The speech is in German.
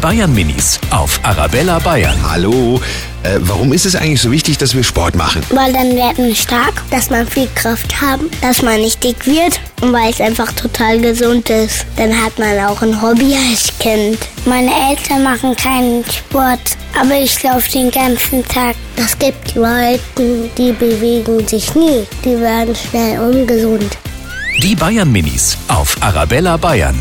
Bayern Minis auf Arabella Bayern. Hallo, äh, warum ist es eigentlich so wichtig, dass wir Sport machen? Weil dann werden wir stark, dass man viel Kraft haben, dass man nicht dick wird und weil es einfach total gesund ist. Dann hat man auch ein Hobby als Kind. Meine Eltern machen keinen Sport, aber ich laufe den ganzen Tag. Es gibt Leute, die bewegen sich nie. Die werden schnell ungesund. Die Bayern Minis auf Arabella Bayern.